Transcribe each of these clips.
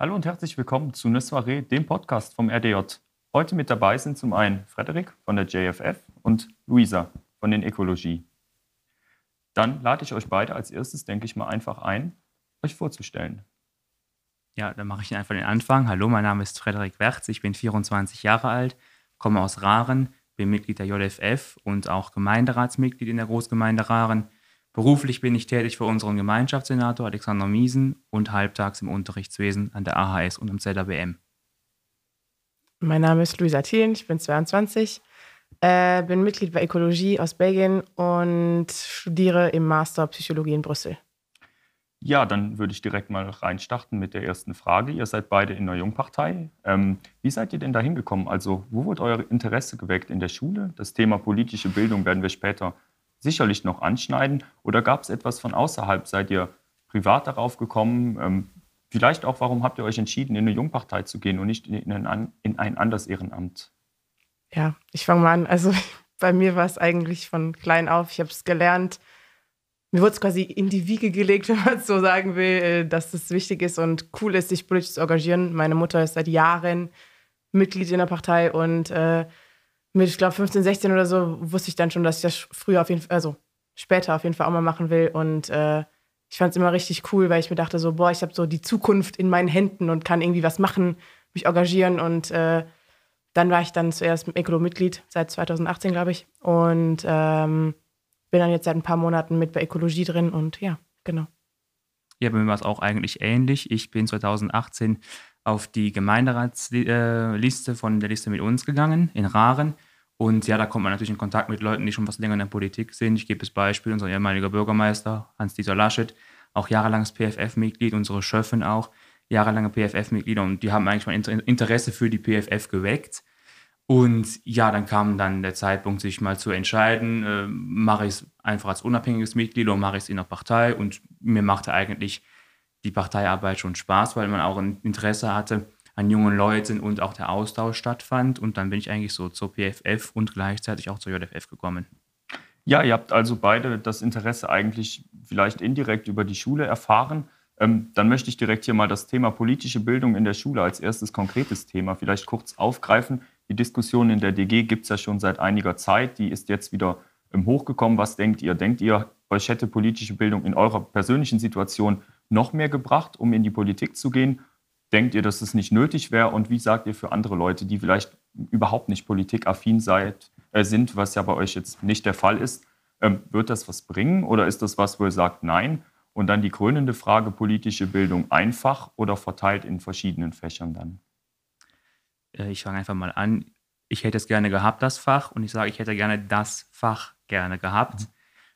Hallo und herzlich willkommen zu Ne dem Podcast vom RDJ. Heute mit dabei sind zum einen Frederik von der JFF und Luisa von den Ökologie. Dann lade ich euch beide als erstes, denke ich mal, einfach ein, euch vorzustellen. Ja, dann mache ich einfach den Anfang. Hallo, mein Name ist Frederik Wertz, ich bin 24 Jahre alt, komme aus Raren, bin Mitglied der JFF und auch Gemeinderatsmitglied in der Großgemeinde Raren. Beruflich bin ich tätig für unseren Gemeinschaftssenator Alexander Miesen und halbtags im Unterrichtswesen an der AHS und am ZABM. Mein Name ist Luisa Thielen, ich bin 22, äh, bin Mitglied bei Ökologie aus Belgien und studiere im Master Psychologie in Brüssel. Ja, dann würde ich direkt mal reinstarten mit der ersten Frage. Ihr seid beide in der Jungpartei. Ähm, wie seid ihr denn da hingekommen? Also, wo wurde euer Interesse geweckt in der Schule? Das Thema politische Bildung werden wir später sicherlich noch anschneiden. Oder gab es etwas von außerhalb? Seid ihr privat darauf gekommen? Ähm, vielleicht auch, warum habt ihr euch entschieden, in eine Jungpartei zu gehen und nicht in ein, in ein anderes Ehrenamt? Ja, ich fange mal an. Also, bei mir war es eigentlich von klein auf. Ich habe es gelernt mir wurde es quasi in die Wiege gelegt, wenn man es so sagen will, äh, dass es wichtig ist und cool ist, sich politisch zu engagieren. Meine Mutter ist seit Jahren Mitglied in der Partei und äh, mit, ich glaube, 15, 16 oder so wusste ich dann schon, dass ich das früher auf jeden Fall, also später auf jeden Fall auch mal machen will. Und äh, ich fand es immer richtig cool, weil ich mir dachte so, boah, ich habe so die Zukunft in meinen Händen und kann irgendwie was machen, mich engagieren. Und äh, dann war ich dann zuerst Ecolo-Mitglied, seit 2018, glaube ich. Und ähm, bin dann jetzt seit ein paar Monaten mit bei Ökologie drin und ja, genau. Ja, bei mir war es auch eigentlich ähnlich. Ich bin 2018 auf die Gemeinderatsliste von der Liste mit uns gegangen, in Raren. Und ja, da kommt man natürlich in Kontakt mit Leuten, die schon was länger in der Politik sind. Ich gebe das Beispiel, unser ehemaliger Bürgermeister Hans-Dieter Laschet, auch jahrelanges PFF-Mitglied, unsere Schöffen auch, jahrelange PFF-Mitglieder. Und die haben eigentlich mein Interesse für die PFF geweckt. Und ja, dann kam dann der Zeitpunkt, sich mal zu entscheiden, äh, mache ich es einfach als unabhängiges Mitglied oder mache ich es in der Partei. Und mir machte eigentlich die Parteiarbeit schon Spaß, weil man auch ein Interesse hatte an jungen Leuten und auch der Austausch stattfand. Und dann bin ich eigentlich so zur PFF und gleichzeitig auch zur JFF gekommen. Ja, ihr habt also beide das Interesse eigentlich vielleicht indirekt über die Schule erfahren. Ähm, dann möchte ich direkt hier mal das Thema politische Bildung in der Schule als erstes konkretes Thema vielleicht kurz aufgreifen. Die Diskussion in der DG gibt es ja schon seit einiger Zeit. Die ist jetzt wieder ähm, hochgekommen. Was denkt ihr? Denkt ihr, euch hätte politische Bildung in eurer persönlichen Situation noch mehr gebracht, um in die Politik zu gehen? Denkt ihr, dass es nicht nötig wäre? Und wie sagt ihr für andere Leute, die vielleicht überhaupt nicht politikaffin seid, äh, sind, was ja bei euch jetzt nicht der Fall ist, ähm, wird das was bringen oder ist das was, wo ihr sagt, nein? Und dann die krönende Frage, politische Bildung einfach oder verteilt in verschiedenen Fächern dann? Äh, ich fange einfach mal an. Ich hätte es gerne gehabt, das Fach, und ich sage, ich hätte gerne das Fach gerne gehabt. Mhm.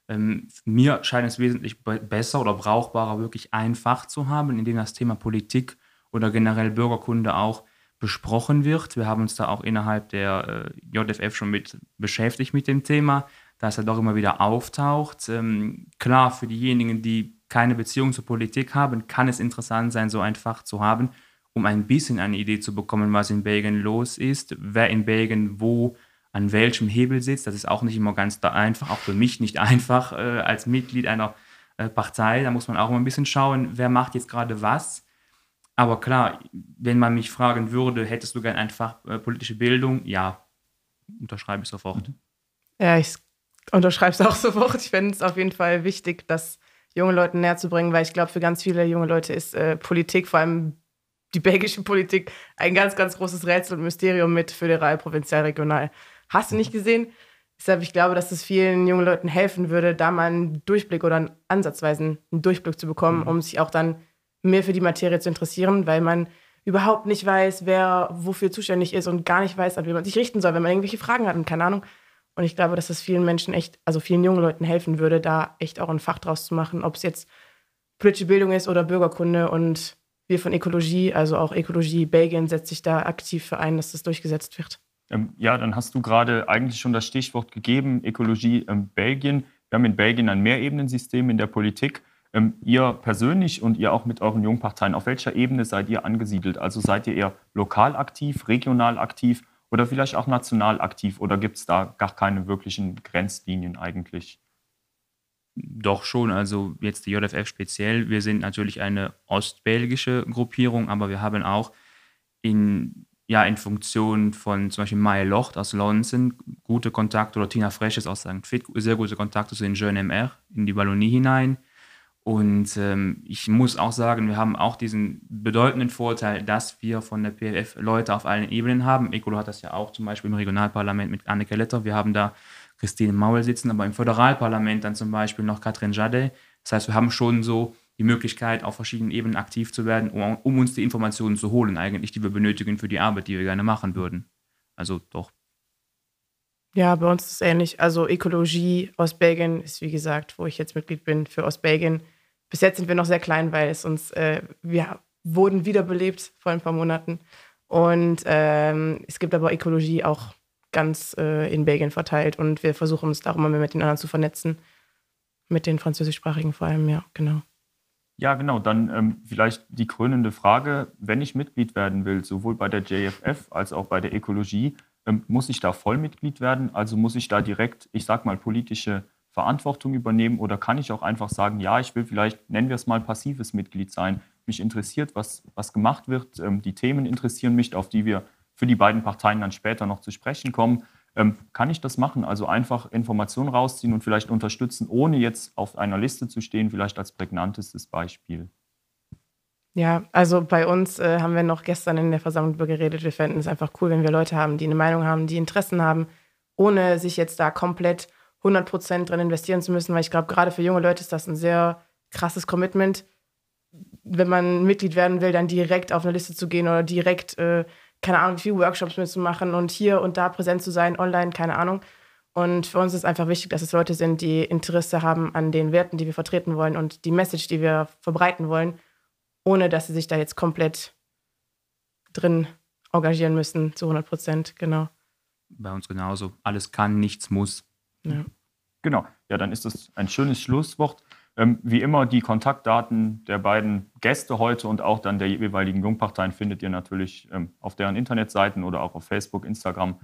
Ähm, mir scheint es wesentlich besser oder brauchbarer, wirklich ein Fach zu haben, in dem das Thema Politik oder generell Bürgerkunde auch besprochen wird. Wir haben uns da auch innerhalb der äh, JFF schon mit beschäftigt mit dem Thema, da es ja doch immer wieder auftaucht. Ähm, klar, für diejenigen, die keine Beziehung zur Politik haben, kann es interessant sein, so ein Fach zu haben um ein bisschen eine Idee zu bekommen, was in Belgien los ist, wer in Belgien wo an welchem Hebel sitzt. Das ist auch nicht immer ganz einfach, auch für mich nicht einfach äh, als Mitglied einer äh, Partei. Da muss man auch mal ein bisschen schauen, wer macht jetzt gerade was. Aber klar, wenn man mich fragen würde, hättest du gern einfach äh, politische Bildung? Ja, unterschreibe ich sofort. Ja, ich unterschreibe es auch sofort. Ich fände es auf jeden Fall wichtig, das jungen Leuten näher zu bringen, weil ich glaube, für ganz viele junge Leute ist äh, Politik, vor allem die belgische Politik ein ganz, ganz großes Rätsel und Mysterium mit föderal, provinzial, regional. Hast du nicht gesehen? Deshalb, ich glaube, dass es vielen jungen Leuten helfen würde, da mal einen Durchblick oder einen ansatzweisen einen Durchblick zu bekommen, mhm. um sich auch dann mehr für die Materie zu interessieren, weil man überhaupt nicht weiß, wer wofür zuständig ist und gar nicht weiß, an wen man sich richten soll, wenn man irgendwelche Fragen hat und keine Ahnung. Und ich glaube, dass es vielen Menschen echt, also vielen jungen Leuten helfen würde, da echt auch ein Fach draus zu machen, ob es jetzt politische Bildung ist oder Bürgerkunde und wir von Ökologie, also auch Ökologie Belgien, setzt sich da aktiv für ein, dass das durchgesetzt wird. Ähm, ja, dann hast du gerade eigentlich schon das Stichwort gegeben, Ökologie ähm, Belgien. Wir haben in Belgien ein Mehrebenensystem in der Politik. Ähm, ihr persönlich und ihr auch mit euren Jungparteien, auf welcher Ebene seid ihr angesiedelt? Also seid ihr eher lokal aktiv, regional aktiv oder vielleicht auch national aktiv oder gibt es da gar keine wirklichen Grenzlinien eigentlich? Doch schon, also jetzt die JFF speziell. Wir sind natürlich eine ostbelgische Gruppierung, aber wir haben auch in, ja, in Funktion von zum Beispiel Maya Locht aus Lonsen gute Kontakte oder Tina Fresches aus St. Fit sehr gute Kontakte zu den Jeunes MR in die Wallonie hinein. Und ähm, ich muss auch sagen, wir haben auch diesen bedeutenden Vorteil, dass wir von der PFF Leute auf allen Ebenen haben. Ecolo hat das ja auch zum Beispiel im Regionalparlament mit Anneke Letter. Wir haben da Christine Maul sitzen, aber im Föderalparlament dann zum Beispiel noch Katrin Jade. Das heißt, wir haben schon so die Möglichkeit, auf verschiedenen Ebenen aktiv zu werden, um, um uns die Informationen zu holen, eigentlich, die wir benötigen für die Arbeit, die wir gerne machen würden. Also doch. Ja, bei uns ist es ähnlich. Also Ökologie aus Belgien ist, wie gesagt, wo ich jetzt Mitglied bin für Ostbelgien. Bis jetzt sind wir noch sehr klein, weil es uns, äh, wir wurden wiederbelebt vor ein paar Monaten. Und ähm, es gibt aber Ökologie auch ganz äh, in Belgien verteilt und wir versuchen uns darum immer mit den anderen zu vernetzen. Mit den französischsprachigen vor allem, ja, genau. Ja, genau. Dann ähm, vielleicht die krönende Frage, wenn ich Mitglied werden will, sowohl bei der JFF als auch bei der Ökologie, ähm, muss ich da Vollmitglied werden? Also muss ich da direkt, ich sag mal, politische Verantwortung übernehmen oder kann ich auch einfach sagen, ja, ich will vielleicht, nennen wir es mal, passives Mitglied sein. Mich interessiert, was, was gemacht wird. Ähm, die Themen interessieren mich, auf die wir für die beiden Parteien dann später noch zu sprechen kommen. Ähm, kann ich das machen? Also einfach Informationen rausziehen und vielleicht unterstützen, ohne jetzt auf einer Liste zu stehen, vielleicht als prägnantestes Beispiel. Ja, also bei uns äh, haben wir noch gestern in der Versammlung darüber geredet. Wir fänden es einfach cool, wenn wir Leute haben, die eine Meinung haben, die Interessen haben, ohne sich jetzt da komplett 100 Prozent drin investieren zu müssen, weil ich glaube, gerade für junge Leute ist das ein sehr krasses Commitment. Wenn man Mitglied werden will, dann direkt auf eine Liste zu gehen oder direkt äh, keine Ahnung, wie viele Workshops mitzumachen und hier und da präsent zu sein, online, keine Ahnung. Und für uns ist einfach wichtig, dass es Leute sind, die Interesse haben an den Werten, die wir vertreten wollen und die Message, die wir verbreiten wollen, ohne dass sie sich da jetzt komplett drin engagieren müssen, zu 100 Prozent, genau. Bei uns genauso. Alles kann, nichts muss. Ja. Genau. Ja, dann ist das ein schönes Schlusswort. Ähm, wie immer, die Kontaktdaten der beiden Gäste heute und auch dann der jeweiligen Jungparteien findet ihr natürlich ähm, auf deren Internetseiten oder auch auf Facebook, Instagram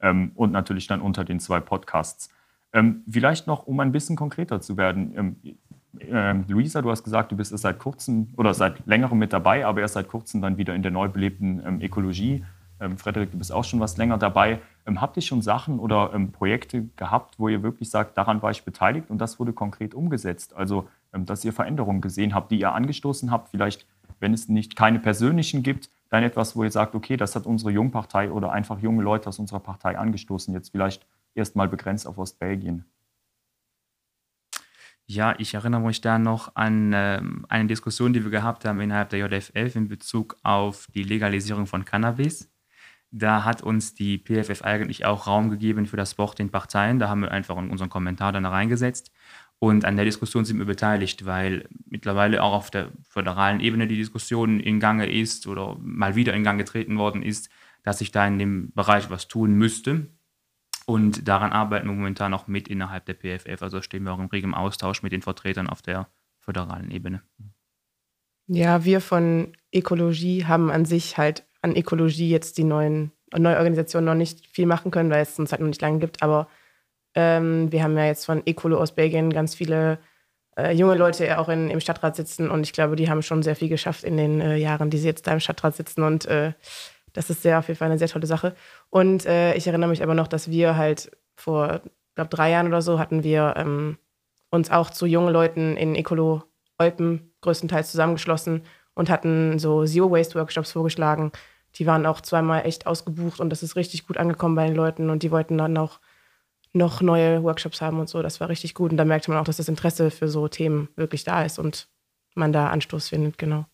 ähm, und natürlich dann unter den zwei Podcasts. Ähm, vielleicht noch, um ein bisschen konkreter zu werden. Ähm, ähm, Luisa, du hast gesagt, du bist erst seit kurzem oder seit längerem mit dabei, aber erst seit kurzem dann wieder in der neu belebten Ökologie ähm, Frederik, du bist auch schon was länger dabei. Ähm, habt ihr schon Sachen oder ähm, Projekte gehabt, wo ihr wirklich sagt, daran war ich beteiligt und das wurde konkret umgesetzt? Also, ähm, dass ihr Veränderungen gesehen habt, die ihr angestoßen habt, vielleicht, wenn es nicht keine persönlichen gibt, dann etwas, wo ihr sagt, okay, das hat unsere Jungpartei oder einfach junge Leute aus unserer Partei angestoßen, jetzt vielleicht erstmal begrenzt auf Ostbelgien. Ja, ich erinnere mich da noch an äh, eine Diskussion, die wir gehabt haben innerhalb der JFF in Bezug auf die Legalisierung von Cannabis. Da hat uns die PFF eigentlich auch Raum gegeben für das Wort in Parteien. Da haben wir einfach unseren Kommentar dann reingesetzt. Und an der Diskussion sind wir beteiligt, weil mittlerweile auch auf der föderalen Ebene die Diskussion in Gange ist oder mal wieder in Gang getreten worden ist, dass sich da in dem Bereich was tun müsste. Und daran arbeiten wir momentan noch mit innerhalb der PFF. Also stehen wir auch im regem Austausch mit den Vertretern auf der föderalen Ebene. Ja, wir von Ökologie haben an sich halt an Ökologie jetzt die neuen, neue Organisation noch nicht viel machen können, weil es uns halt noch nicht lange gibt. Aber ähm, wir haben ja jetzt von Ecolo aus Belgien ganz viele äh, junge Leute auch in, im Stadtrat sitzen und ich glaube, die haben schon sehr viel geschafft in den äh, Jahren, die sie jetzt da im Stadtrat sitzen und äh, das ist sehr auf jeden Fall eine sehr tolle Sache. Und äh, ich erinnere mich aber noch, dass wir halt vor, glaube drei Jahren oder so hatten wir ähm, uns auch zu jungen Leuten in Ecolo Eupen größtenteils zusammengeschlossen und hatten so Zero Waste Workshops vorgeschlagen, die waren auch zweimal echt ausgebucht und das ist richtig gut angekommen bei den Leuten und die wollten dann auch noch neue Workshops haben und so. Das war richtig gut und da merkte man auch, dass das Interesse für so Themen wirklich da ist und man da Anstoß findet, genau.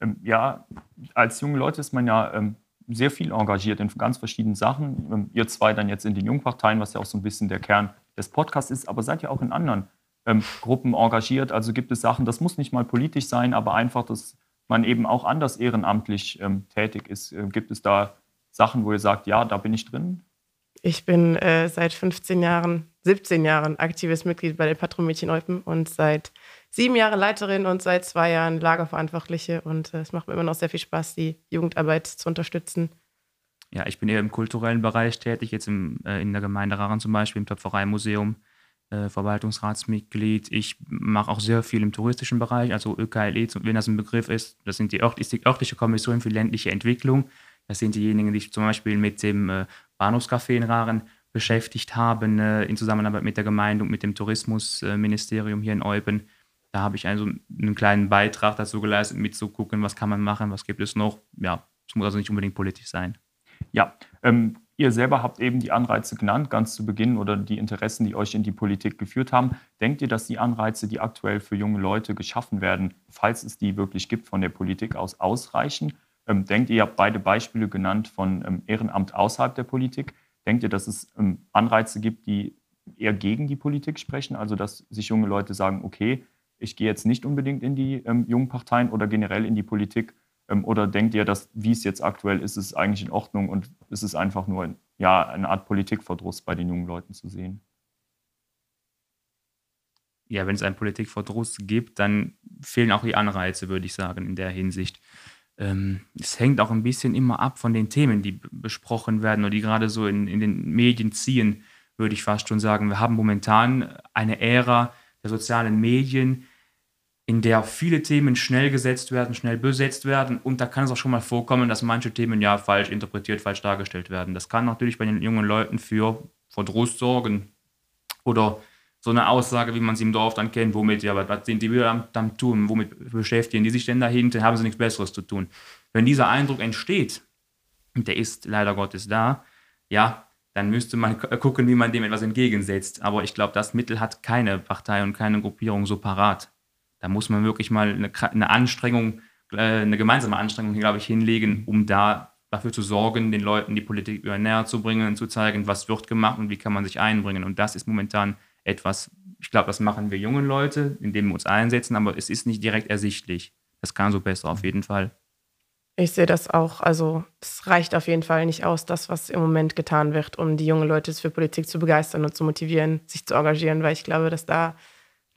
Ähm, ja, als junge Leute ist man ja ähm, sehr viel engagiert in ganz verschiedenen Sachen. Ähm, ihr zwei dann jetzt in den Jungparteien, was ja auch so ein bisschen der Kern des Podcasts ist, aber seid ja auch in anderen ähm, Gruppen engagiert. Also gibt es Sachen, das muss nicht mal politisch sein, aber einfach, dass man eben auch anders ehrenamtlich ähm, tätig ist. Äh, gibt es da Sachen, wo ihr sagt, ja, da bin ich drin? Ich bin äh, seit 15 Jahren, 17 Jahren aktives Mitglied bei den Patronmädchen Eupen und seit sieben Jahren Leiterin und seit zwei Jahren Lagerverantwortliche. Und äh, es macht mir immer noch sehr viel Spaß, die Jugendarbeit zu unterstützen. Ja, ich bin eher im kulturellen Bereich tätig, jetzt im, äh, in der Gemeinde Raran zum Beispiel, im Töpfereimuseum. Äh, Verwaltungsratsmitglied. Ich mache auch sehr viel im touristischen Bereich, also ÖKLE, wenn das ein Begriff ist. Das sind die, ist die örtliche Kommission für ländliche Entwicklung. Das sind diejenigen, die sich zum Beispiel mit dem äh, Bahnhofscafé in Raren beschäftigt haben, äh, in Zusammenarbeit mit der Gemeinde und mit dem Tourismusministerium hier in Eupen. Da habe ich also einen kleinen Beitrag dazu geleistet, mitzugucken, was kann man machen, was gibt es noch. Ja, es muss also nicht unbedingt politisch sein. Ja, ähm, ihr selber habt eben die Anreize genannt, ganz zu Beginn, oder die Interessen, die euch in die Politik geführt haben. Denkt ihr, dass die Anreize, die aktuell für junge Leute geschaffen werden, falls es die wirklich gibt, von der Politik aus ausreichen? Ähm, denkt ihr, ihr habt beide Beispiele genannt von ähm, Ehrenamt außerhalb der Politik. Denkt ihr, dass es ähm, Anreize gibt, die eher gegen die Politik sprechen? Also, dass sich junge Leute sagen, okay, ich gehe jetzt nicht unbedingt in die ähm, jungen Parteien oder generell in die Politik? Ähm, oder denkt ihr, dass, wie es jetzt aktuell ist, ist eigentlich in Ordnung und ist es einfach nur ja, eine Art Politikverdruss bei den jungen Leuten zu sehen? Ja, wenn es einen Politikverdruss gibt, dann fehlen auch die Anreize, würde ich sagen, in der Hinsicht. Ähm, es hängt auch ein bisschen immer ab von den Themen, die besprochen werden oder die gerade so in, in den Medien ziehen, würde ich fast schon sagen. Wir haben momentan eine Ära der sozialen Medien, in der viele Themen schnell gesetzt werden, schnell besetzt werden. Und da kann es auch schon mal vorkommen, dass manche Themen ja falsch interpretiert, falsch dargestellt werden. Das kann natürlich bei den jungen Leuten für Verdruss sorgen. Oder so eine Aussage, wie man sie im Dorf dann kennt, womit, ja, was sind die wieder am, am tun, womit beschäftigen die sich denn dahinter, haben sie nichts Besseres zu tun. Wenn dieser Eindruck entsteht, der ist leider Gottes da, ja, dann müsste man gucken, wie man dem etwas entgegensetzt. Aber ich glaube, das Mittel hat keine Partei und keine Gruppierung so parat. Da muss man wirklich mal eine, eine Anstrengung, äh, eine gemeinsame Anstrengung, glaube ich, hinlegen, um da dafür zu sorgen, den Leuten die Politik näher zu bringen, zu zeigen, was wird gemacht und wie kann man sich einbringen. Und das ist momentan etwas, ich glaube, das machen wir jungen Leute, indem wir uns einsetzen, aber es ist nicht direkt ersichtlich. Das kann so besser auf jeden Fall. Ich sehe das auch. Also es reicht auf jeden Fall nicht aus, das, was im Moment getan wird, um die jungen Leute für Politik zu begeistern und zu motivieren, sich zu engagieren, weil ich glaube, dass da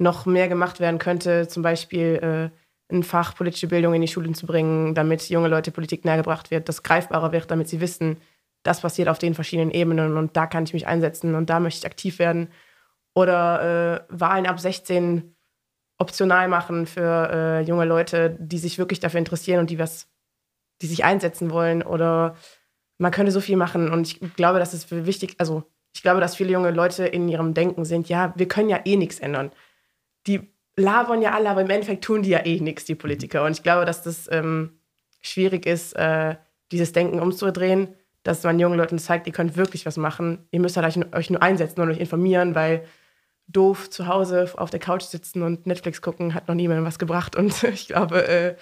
noch mehr gemacht werden könnte, zum Beispiel äh, ein Fach politische Bildung in die Schulen zu bringen, damit junge Leute Politik nähergebracht wird, das greifbarer wird, damit sie wissen, das passiert auf den verschiedenen Ebenen und da kann ich mich einsetzen und da möchte ich aktiv werden. Oder äh, Wahlen ab 16 optional machen für äh, junge Leute, die sich wirklich dafür interessieren und die was, die sich einsetzen wollen. Oder man könnte so viel machen. Und ich glaube, das ist wichtig, also ich glaube, dass viele junge Leute in ihrem Denken sind, ja, wir können ja eh nichts ändern die labern ja alle, aber im Endeffekt tun die ja eh nichts, die Politiker. Und ich glaube, dass das ähm, schwierig ist, äh, dieses Denken umzudrehen, dass man jungen Leuten zeigt, ihr könnt wirklich was machen. Ihr müsst halt euch nur einsetzen und euch informieren, weil doof zu Hause auf der Couch sitzen und Netflix gucken hat noch niemandem was gebracht. Und ich glaube, äh,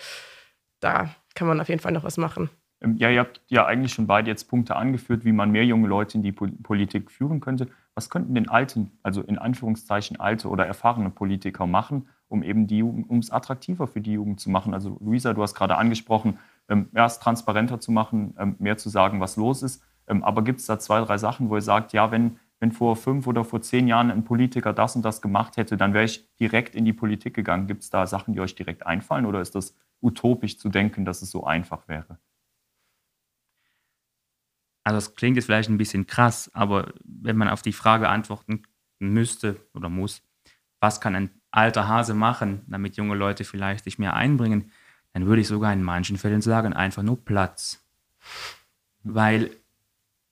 da kann man auf jeden Fall noch was machen. Ähm, ja, ihr habt ja eigentlich schon beide jetzt Punkte angeführt, wie man mehr junge Leute in die Politik führen könnte. Was könnten denn alten, also in Anführungszeichen alte oder erfahrene Politiker machen, um eben die Jugend, um es attraktiver für die Jugend zu machen? Also Luisa, du hast gerade angesprochen, ähm, erst transparenter zu machen, ähm, mehr zu sagen, was los ist. Ähm, aber gibt es da zwei, drei Sachen, wo ihr sagt, ja, wenn, wenn vor fünf oder vor zehn Jahren ein Politiker das und das gemacht hätte, dann wäre ich direkt in die Politik gegangen. Gibt es da Sachen, die euch direkt einfallen oder ist das utopisch zu denken, dass es so einfach wäre? Also das klingt jetzt vielleicht ein bisschen krass, aber wenn man auf die Frage antworten müsste oder muss, was kann ein alter Hase machen, damit junge Leute vielleicht sich mehr einbringen, dann würde ich sogar in manchen Fällen sagen, einfach nur Platz. Weil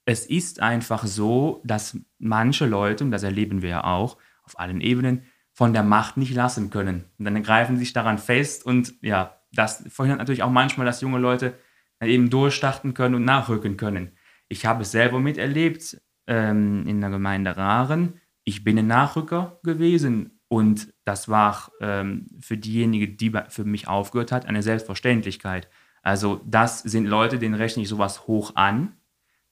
es ist einfach so, dass manche Leute, und das erleben wir ja auch auf allen Ebenen, von der Macht nicht lassen können. Und dann greifen sie sich daran fest und ja, das verhindert natürlich auch manchmal, dass junge Leute eben durchstarten können und nachrücken können. Ich habe es selber miterlebt ähm, in der Gemeinde Raren. Ich bin ein Nachrücker gewesen und das war ähm, für diejenigen, die für mich aufgehört hat, eine Selbstverständlichkeit. Also das sind Leute, denen rechne ich sowas hoch an.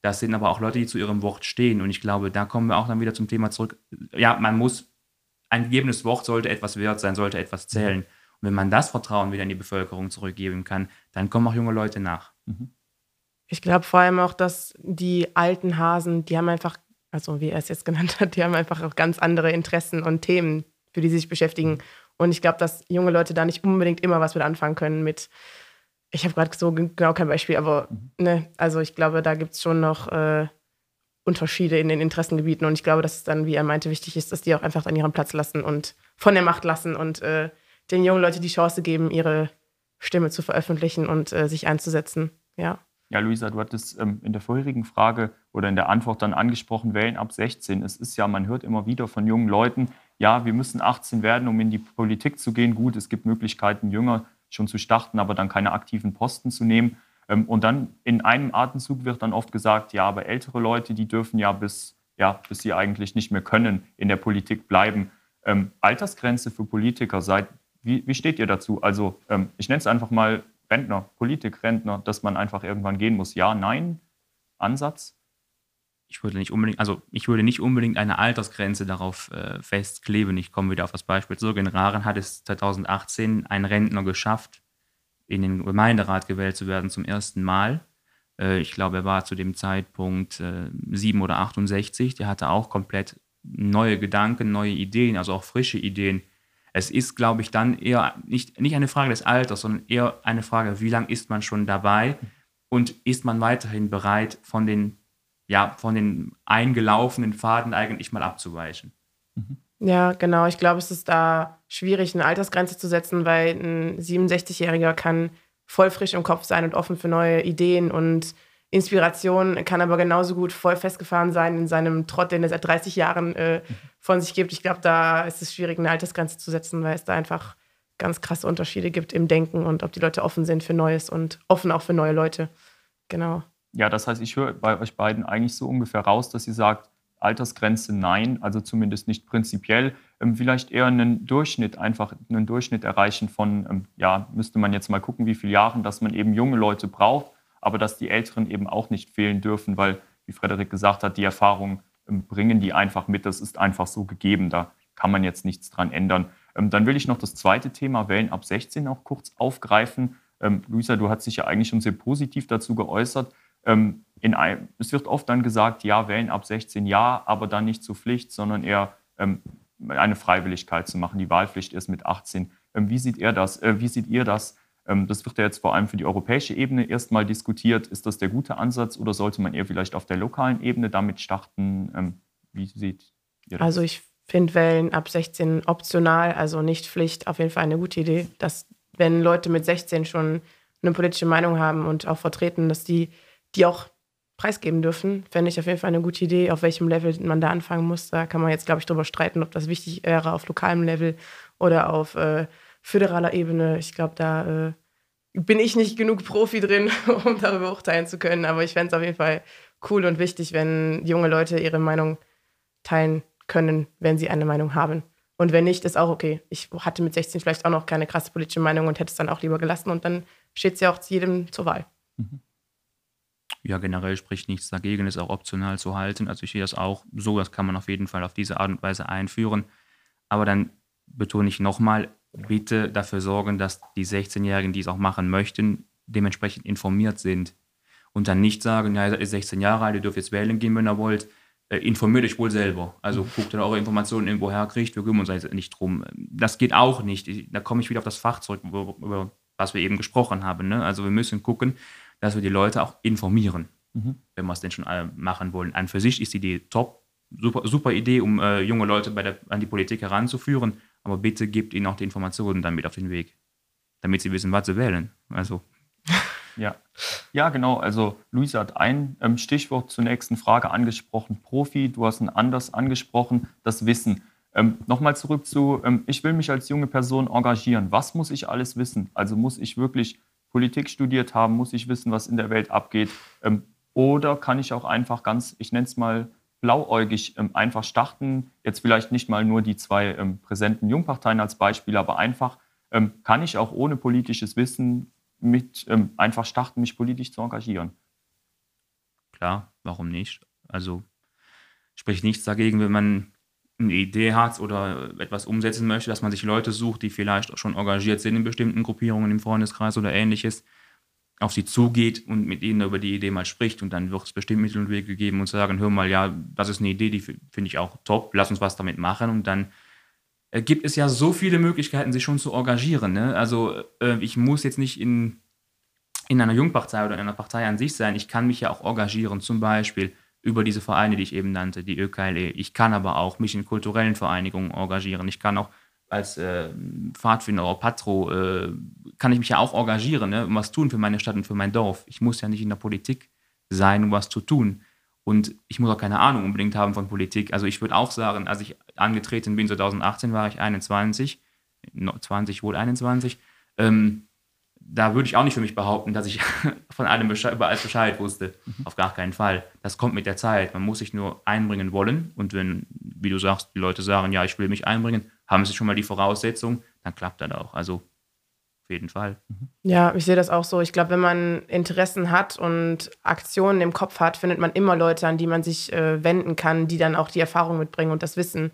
Das sind aber auch Leute, die zu ihrem Wort stehen. Und ich glaube, da kommen wir auch dann wieder zum Thema zurück. Ja, man muss, ein gegebenes Wort sollte etwas wert sein, sollte etwas zählen. Und wenn man das Vertrauen wieder in die Bevölkerung zurückgeben kann, dann kommen auch junge Leute nach. Mhm. Ich glaube vor allem auch, dass die alten Hasen, die haben einfach, also wie er es jetzt genannt hat, die haben einfach auch ganz andere Interessen und Themen, für die sie sich beschäftigen. Und ich glaube, dass junge Leute da nicht unbedingt immer was mit anfangen können mit, ich habe gerade so genau kein Beispiel, aber mhm. ne, also ich glaube, da gibt es schon noch äh, Unterschiede in den Interessengebieten. Und ich glaube, dass es dann, wie er meinte, wichtig ist, dass die auch einfach dann ihren Platz lassen und von der Macht lassen und äh, den jungen Leuten die Chance geben, ihre Stimme zu veröffentlichen und äh, sich einzusetzen. Ja. Ja, Luisa, du hattest ähm, in der vorherigen Frage oder in der Antwort dann angesprochen, wählen ab 16. Es ist ja, man hört immer wieder von jungen Leuten, ja, wir müssen 18 werden, um in die Politik zu gehen. Gut, es gibt Möglichkeiten, jünger schon zu starten, aber dann keine aktiven Posten zu nehmen. Ähm, und dann in einem Atemzug wird dann oft gesagt, ja, aber ältere Leute, die dürfen ja bis, ja, bis sie eigentlich nicht mehr können, in der Politik bleiben. Ähm, Altersgrenze für Politiker, seid, wie, wie steht ihr dazu? Also ähm, ich nenne es einfach mal Rentner, Politikrentner, dass man einfach irgendwann gehen muss. Ja, nein, Ansatz? Ich würde nicht unbedingt, also ich würde nicht unbedingt eine Altersgrenze darauf äh, festkleben. Ich komme wieder auf das Beispiel zurück. In Raren hat es 2018 ein Rentner geschafft, in den Gemeinderat gewählt zu werden zum ersten Mal. Äh, ich glaube, er war zu dem Zeitpunkt äh, 7 oder 68. Der hatte auch komplett neue Gedanken, neue Ideen, also auch frische Ideen. Es ist, glaube ich, dann eher nicht, nicht eine Frage des Alters, sondern eher eine Frage, wie lange ist man schon dabei und ist man weiterhin bereit, von den, ja, von den eingelaufenen Pfaden eigentlich mal abzuweichen. Mhm. Ja, genau. Ich glaube, es ist da schwierig, eine Altersgrenze zu setzen, weil ein 67-Jähriger kann voll frisch im Kopf sein und offen für neue Ideen und Inspiration, kann aber genauso gut voll festgefahren sein in seinem Trott, den er seit 30 Jahren äh, von sich gibt. Ich glaube, da ist es schwierig, eine Altersgrenze zu setzen, weil es da einfach ganz krasse Unterschiede gibt im Denken und ob die Leute offen sind für Neues und offen auch für neue Leute. Genau. Ja, das heißt, ich höre bei euch beiden eigentlich so ungefähr raus, dass ihr sagt, Altersgrenze nein, also zumindest nicht prinzipiell. Ähm, vielleicht eher einen Durchschnitt, einfach einen Durchschnitt erreichen von, ähm, ja, müsste man jetzt mal gucken, wie viele Jahren, dass man eben junge Leute braucht, aber dass die Älteren eben auch nicht fehlen dürfen, weil, wie Frederik gesagt hat, die Erfahrung ähm, bringen die einfach mit. Das ist einfach so gegeben, da kann man jetzt nichts dran ändern. Ähm, dann will ich noch das zweite Thema Wellen ab 16 auch kurz aufgreifen. Ähm, Luisa, du hast dich ja eigentlich schon sehr positiv dazu geäußert. Ähm, ein, es wird oft dann gesagt, ja, wählen ab 16 ja, aber dann nicht zur Pflicht, sondern eher eine Freiwilligkeit zu machen. Die Wahlpflicht ist mit 18. Ähm, wie sieht ihr das? Äh, wie seht ihr das? Ähm, das wird ja jetzt vor allem für die europäische Ebene erstmal diskutiert. Ist das der gute Ansatz oder sollte man eher vielleicht auf der lokalen Ebene damit starten? Ähm, wie seht ihr das? Also ich finde Wählen ab 16 optional, also nicht Pflicht, auf jeden Fall eine gute Idee, dass wenn Leute mit 16 schon eine politische Meinung haben und auch vertreten, dass die die auch preisgeben dürfen, fände ich auf jeden Fall eine gute Idee, auf welchem Level man da anfangen muss. Da kann man jetzt, glaube ich, drüber streiten, ob das wichtig wäre auf lokalem Level oder auf äh, föderaler Ebene. Ich glaube, da äh, bin ich nicht genug Profi drin, um darüber urteilen zu können. Aber ich fände es auf jeden Fall cool und wichtig, wenn junge Leute ihre Meinung teilen können, wenn sie eine Meinung haben. Und wenn nicht, ist auch okay. Ich hatte mit 16 vielleicht auch noch keine krasse politische Meinung und hätte es dann auch lieber gelassen und dann steht es ja auch jedem zur Wahl. Mhm ja, generell spricht nichts dagegen, es auch optional zu halten. Also ich sehe das auch so, das kann man auf jeden Fall auf diese Art und Weise einführen. Aber dann betone ich nochmal, bitte dafür sorgen, dass die 16-Jährigen, die es auch machen möchten, dementsprechend informiert sind. Und dann nicht sagen, ja, ihr seid 16 Jahre alt, ihr dürft jetzt wählen gehen, wenn ihr wollt. Äh, informiert euch wohl selber. Also mhm. guckt, dass eure Informationen irgendwo herkriegt, wir kümmern uns nicht drum. Das geht auch nicht. Da komme ich wieder auf das Fach zurück, über was wir eben gesprochen haben. Ne? Also wir müssen gucken, dass wir die Leute auch informieren, mhm. wenn wir es denn schon machen wollen. An für sich ist die Idee top, super, super Idee, um äh, junge Leute der, an die Politik heranzuführen, aber bitte gebt ihnen auch die Informationen dann mit auf den Weg, damit sie wissen, was sie wählen. Also. Ja. ja, genau. Also Luisa hat ein ähm, Stichwort zur nächsten Frage angesprochen. Profi, du hast ein anders angesprochen, das Wissen. Ähm, Nochmal zurück zu, ähm, ich will mich als junge Person engagieren. Was muss ich alles wissen? Also muss ich wirklich Politik studiert haben, muss ich wissen, was in der Welt abgeht. Ähm, oder kann ich auch einfach ganz, ich nenne es mal blauäugig, ähm, einfach starten. Jetzt vielleicht nicht mal nur die zwei ähm, präsenten Jungparteien als Beispiel, aber einfach kann ich auch ohne politisches Wissen mit einfach starten, mich politisch zu engagieren. Klar, warum nicht? Also spricht nichts dagegen, wenn man eine Idee hat oder etwas umsetzen möchte, dass man sich Leute sucht, die vielleicht schon engagiert sind in bestimmten Gruppierungen im Freundeskreis oder ähnliches, auf sie zugeht und mit ihnen über die Idee mal spricht und dann wird es bestimmt Mittel und Wege geben und sagen, hör mal, ja, das ist eine Idee, die finde ich auch top, lass uns was damit machen und dann äh, gibt es ja so viele Möglichkeiten, sich schon zu engagieren. Ne? Also äh, ich muss jetzt nicht in, in einer Jungpartei oder in einer Partei an sich sein, ich kann mich ja auch engagieren, zum Beispiel über diese Vereine, die ich eben nannte, die ÖKLE. Ich kann aber auch mich in kulturellen Vereinigungen engagieren. Ich kann auch als äh, Pfadfinder oder Patro, äh, kann ich mich ja auch engagieren ne? und was tun für meine Stadt und für mein Dorf. Ich muss ja nicht in der Politik sein, um was zu tun. Und ich muss auch keine Ahnung unbedingt haben von Politik. Also ich würde auch sagen, als ich angetreten bin, 2018 war ich 21, 20 wohl 21. Ähm, da würde ich auch nicht für mich behaupten, dass ich von allem Bescheid, über alles Bescheid wusste. Mhm. Auf gar keinen Fall. Das kommt mit der Zeit. Man muss sich nur einbringen wollen. Und wenn, wie du sagst, die Leute sagen, ja, ich will mich einbringen, haben sie schon mal die Voraussetzung, dann klappt das auch. Also auf jeden Fall. Mhm. Ja, ich sehe das auch so. Ich glaube, wenn man Interessen hat und Aktionen im Kopf hat, findet man immer Leute, an die man sich äh, wenden kann, die dann auch die Erfahrung mitbringen und das Wissen,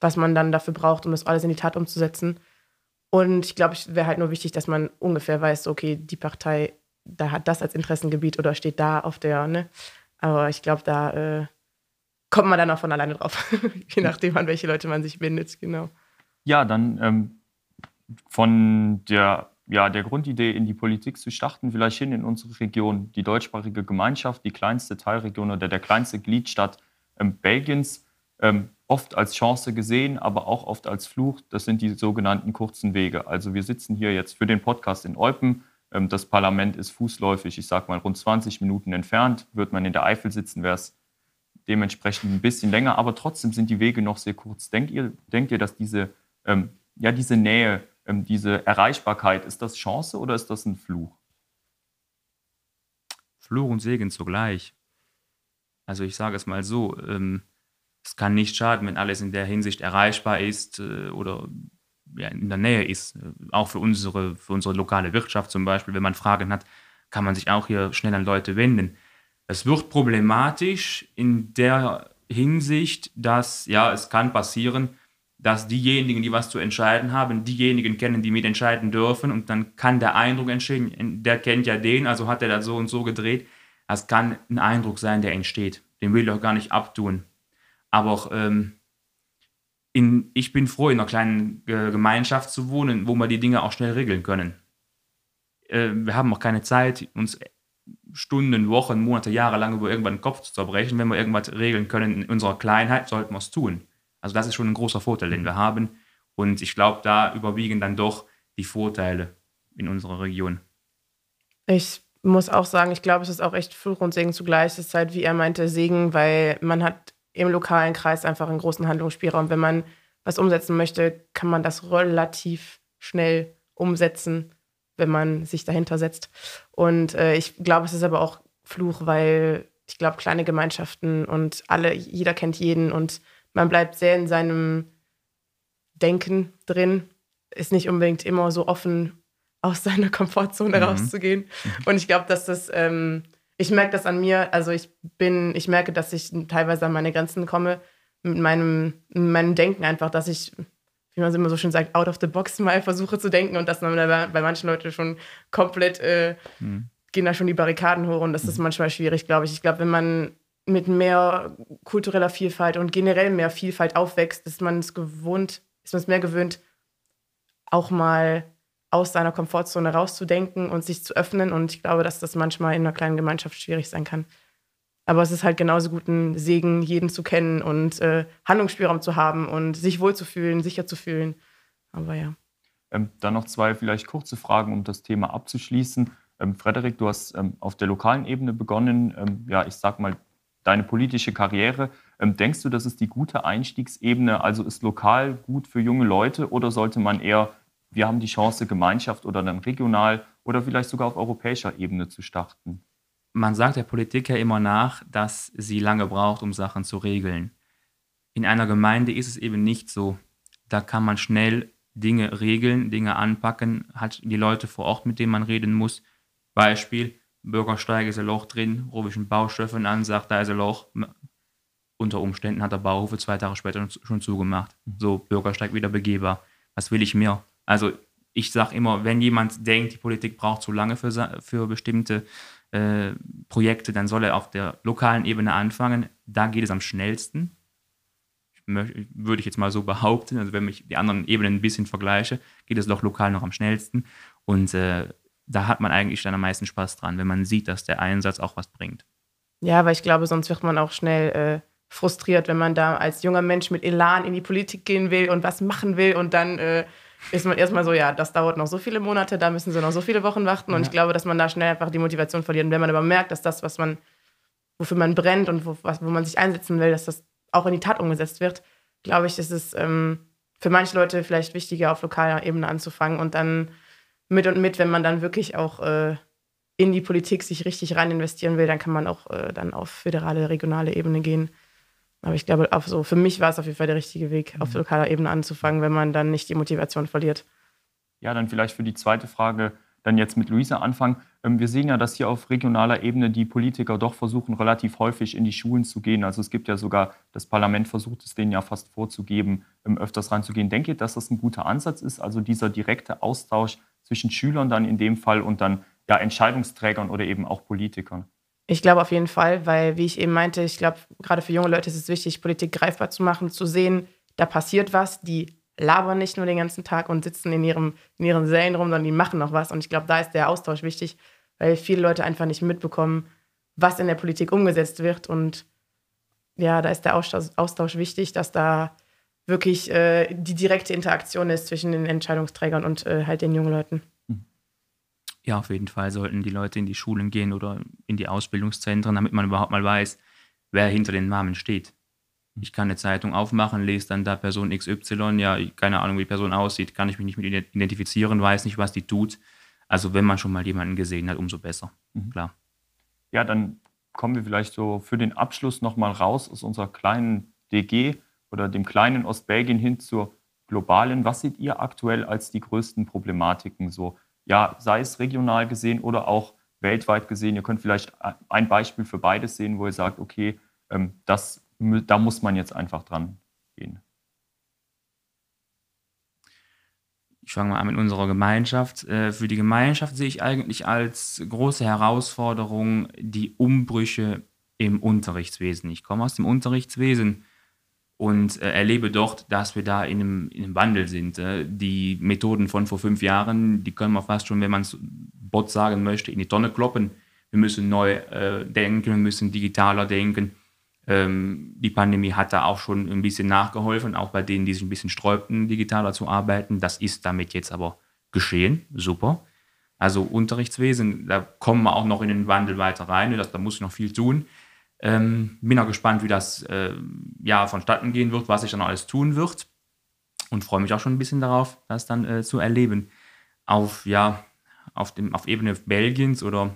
was man dann dafür braucht, um das alles in die Tat umzusetzen. Und ich glaube, es wäre halt nur wichtig, dass man ungefähr weiß, okay, die Partei, da hat das als Interessengebiet oder steht da auf der, ne? Aber ich glaube, da äh, kommt man dann auch von alleine drauf, je nachdem, an welche Leute man sich wendet, genau. Ja, dann ähm, von der, ja, der Grundidee, in die Politik zu starten, vielleicht hin in unsere Region, die deutschsprachige Gemeinschaft, die kleinste Teilregion oder der kleinste Gliedstadt ähm, Belgiens. Ähm, oft als Chance gesehen, aber auch oft als Fluch. Das sind die sogenannten kurzen Wege. Also wir sitzen hier jetzt für den Podcast in Eupen. Ähm, das Parlament ist fußläufig, ich sage mal rund 20 Minuten entfernt. Wird man in der Eifel sitzen, wäre es dementsprechend ein bisschen länger, aber trotzdem sind die Wege noch sehr kurz. Denkt ihr, denkt ihr dass diese, ja, diese Nähe, ähm, diese Erreichbarkeit, ist das Chance oder ist das ein Fluch? Fluch und Segen zugleich. Also ich sage es mal so, ähm, es kann nicht schaden, wenn alles in der Hinsicht erreichbar ist äh, oder in der Nähe ist. Auch für unsere, für unsere lokale Wirtschaft zum Beispiel, wenn man Fragen hat, kann man sich auch hier schnell an Leute wenden. Es wird problematisch in der Hinsicht, dass ja, es kann passieren, dass diejenigen, die was zu entscheiden haben, diejenigen kennen, die mitentscheiden dürfen und dann kann der Eindruck entstehen, der kennt ja den, also hat er das so und so gedreht. Das kann ein Eindruck sein, der entsteht. Den will ich auch gar nicht abtun. Aber ähm, in, ich bin froh, in einer kleinen äh, Gemeinschaft zu wohnen, wo wir die Dinge auch schnell regeln können. Äh, wir haben auch keine Zeit, uns Stunden, Wochen, Monate, Jahre lang über irgendwann den Kopf zu zerbrechen. Wenn wir irgendwas regeln können in unserer Kleinheit, sollten wir es tun. Also das ist schon ein großer Vorteil, den wir haben. Und ich glaube, da überwiegen dann doch die Vorteile in unserer Region. Ich muss auch sagen, ich glaube, es ist auch echt Fluch und Segen zugleich. Es ist halt, wie er meinte, Segen, weil man hat im lokalen Kreis einfach einen großen Handlungsspielraum. Wenn man was umsetzen möchte, kann man das relativ schnell umsetzen, wenn man sich dahinter setzt. Und äh, ich glaube, es ist aber auch Fluch, weil ich glaube, kleine Gemeinschaften und alle, jeder kennt jeden und man bleibt sehr in seinem Denken drin, ist nicht unbedingt immer so offen, aus seiner Komfortzone mhm. rauszugehen. Mhm. Und ich glaube, dass das ähm, ich merke das an mir, also ich bin, ich merke, dass ich teilweise an meine Grenzen komme mit meinem, mit meinem Denken einfach, dass ich, wie man es immer so schön sagt, out of the box mal versuche zu denken und dass man bei manchen Leuten schon komplett äh, mhm. gehen da schon die Barrikaden hoch und das ist mhm. manchmal schwierig, glaube ich. Ich glaube, wenn man mit mehr kultureller Vielfalt und generell mehr Vielfalt aufwächst, ist man es gewohnt, ist man es mehr gewöhnt, auch mal aus seiner Komfortzone rauszudenken und sich zu öffnen. Und ich glaube, dass das manchmal in einer kleinen Gemeinschaft schwierig sein kann. Aber es ist halt genauso gut ein Segen, jeden zu kennen und äh, Handlungsspielraum zu haben und sich wohlzufühlen, sicher zu fühlen. Aber ja. Ähm, dann noch zwei vielleicht kurze Fragen, um das Thema abzuschließen. Ähm, Frederik, du hast ähm, auf der lokalen Ebene begonnen. Ähm, ja, ich sag mal, deine politische Karriere. Ähm, denkst du, das ist die gute Einstiegsebene? Also ist lokal gut für junge Leute oder sollte man eher wir haben die Chance, Gemeinschaft oder dann regional oder vielleicht sogar auf europäischer Ebene zu starten. Man sagt der Politik ja immer nach, dass sie lange braucht, um Sachen zu regeln. In einer Gemeinde ist es eben nicht so. Da kann man schnell Dinge regeln, Dinge anpacken, hat die Leute vor Ort, mit denen man reden muss. Beispiel, Bürgersteig ist ein Loch drin, rufe ich einen Baustoffen an, sagt, da ist ein Loch. Unter Umständen hat der Bauhof zwei Tage später schon zugemacht. So, Bürgersteig wieder begehbar. Was will ich mehr? Also ich sage immer, wenn jemand denkt, die Politik braucht zu lange für, für bestimmte äh, Projekte, dann soll er auf der lokalen Ebene anfangen. Da geht es am schnellsten. Würde ich jetzt mal so behaupten. Also wenn ich die anderen Ebenen ein bisschen vergleiche, geht es doch lokal noch am schnellsten. Und äh, da hat man eigentlich dann am meisten Spaß dran, wenn man sieht, dass der Einsatz auch was bringt. Ja, weil ich glaube, sonst wird man auch schnell äh, frustriert, wenn man da als junger Mensch mit Elan in die Politik gehen will und was machen will und dann äh, ist man erstmal so, ja, das dauert noch so viele Monate, da müssen sie noch so viele Wochen warten. Und ich glaube, dass man da schnell einfach die Motivation verliert. Und wenn man aber merkt, dass das, was man, wofür man brennt und wo, was, wo man sich einsetzen will, dass das auch in die Tat umgesetzt wird, glaube ich, ist es ähm, für manche Leute vielleicht wichtiger, auf lokaler Ebene anzufangen und dann mit und mit, wenn man dann wirklich auch äh, in die Politik sich richtig rein investieren will, dann kann man auch äh, dann auf föderale, regionale Ebene gehen. Aber ich glaube, auf so, für mich war es auf jeden Fall der richtige Weg, auf mhm. lokaler Ebene anzufangen, wenn man dann nicht die Motivation verliert. Ja, dann vielleicht für die zweite Frage dann jetzt mit Luisa anfangen. Ähm, wir sehen ja, dass hier auf regionaler Ebene die Politiker doch versuchen, relativ häufig in die Schulen zu gehen. Also es gibt ja sogar, das Parlament versucht es denen ja fast vorzugeben, ähm, öfters reinzugehen. Denke, dass das ein guter Ansatz ist, also dieser direkte Austausch zwischen Schülern dann in dem Fall und dann ja, Entscheidungsträgern oder eben auch Politikern? Ich glaube auf jeden Fall, weil, wie ich eben meinte, ich glaube, gerade für junge Leute ist es wichtig, Politik greifbar zu machen, zu sehen, da passiert was, die labern nicht nur den ganzen Tag und sitzen in, ihrem, in ihren Sälen rum, sondern die machen noch was. Und ich glaube, da ist der Austausch wichtig, weil viele Leute einfach nicht mitbekommen, was in der Politik umgesetzt wird. Und ja, da ist der Austausch, Austausch wichtig, dass da wirklich äh, die direkte Interaktion ist zwischen den Entscheidungsträgern und äh, halt den jungen Leuten. Ja, auf jeden Fall sollten die Leute in die Schulen gehen oder in die Ausbildungszentren, damit man überhaupt mal weiß, wer hinter den Namen steht. Ich kann eine Zeitung aufmachen, lese dann da Person XY, ja, keine Ahnung, wie die Person aussieht, kann ich mich nicht mit identifizieren, weiß nicht, was die tut. Also wenn man schon mal jemanden gesehen hat, umso besser, mhm. klar. Ja, dann kommen wir vielleicht so für den Abschluss nochmal raus aus unserer kleinen DG oder dem kleinen Ostbelgien hin zur globalen. Was seht ihr aktuell als die größten Problematiken so ja, sei es regional gesehen oder auch weltweit gesehen. Ihr könnt vielleicht ein Beispiel für beides sehen, wo ihr sagt, okay, ähm, das, da muss man jetzt einfach dran gehen. Ich fange mal an mit unserer Gemeinschaft. Äh, für die Gemeinschaft sehe ich eigentlich als große Herausforderung die Umbrüche im Unterrichtswesen. Ich komme aus dem Unterrichtswesen und äh, erlebe dort, dass wir da in einem, in einem Wandel sind. Äh, die Methoden von vor fünf Jahren, die können wir fast schon, wenn man es Bot sagen möchte, in die Tonne kloppen. Wir müssen neu äh, denken, wir müssen digitaler denken. Ähm, die Pandemie hat da auch schon ein bisschen nachgeholfen, auch bei denen, die sich ein bisschen sträubten, digitaler zu arbeiten. Das ist damit jetzt aber geschehen. Super. Also Unterrichtswesen, da kommen wir auch noch in den Wandel weiter rein. Das, da muss ich noch viel tun. Ähm, bin auch gespannt, wie das äh, ja vonstatten gehen wird, was sich dann alles tun wird. Und freue mich auch schon ein bisschen darauf, das dann äh, zu erleben. Auf, ja, auf, dem, auf Ebene Belgiens oder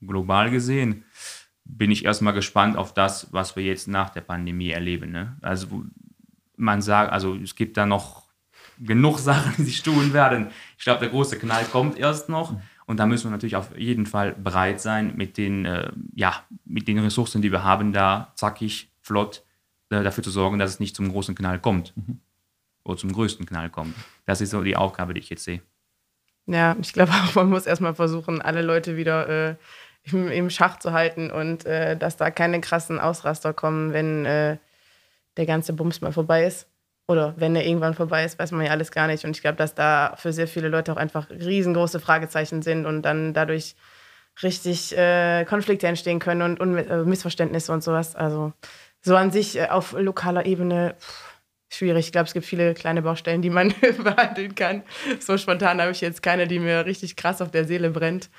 global gesehen bin ich erstmal gespannt auf das, was wir jetzt nach der Pandemie erleben. Ne? Also man sagt, also es gibt da noch genug Sachen, die sich tun werden. Ich glaube, der große Knall kommt erst noch. Und da müssen wir natürlich auf jeden Fall bereit sein, mit den, äh, ja, mit den Ressourcen, die wir haben, da zackig, flott äh, dafür zu sorgen, dass es nicht zum großen Knall kommt. Mhm. Oder zum größten Knall kommt. Das ist so die Aufgabe, die ich jetzt sehe. Ja, ich glaube auch, man muss erstmal versuchen, alle Leute wieder äh, im, im, Schach zu halten und äh, dass da keine krassen Ausraster kommen, wenn äh, der ganze Bums mal vorbei ist oder wenn er irgendwann vorbei ist, weiß man ja alles gar nicht. Und ich glaube, dass da für sehr viele Leute auch einfach riesengroße Fragezeichen sind und dann dadurch richtig äh, Konflikte entstehen können und, und äh, Missverständnisse und sowas. Also so an sich äh, auf lokaler Ebene pff, schwierig. Ich glaube, es gibt viele kleine Baustellen, die man behandeln kann. So spontan habe ich jetzt keine, die mir richtig krass auf der Seele brennt.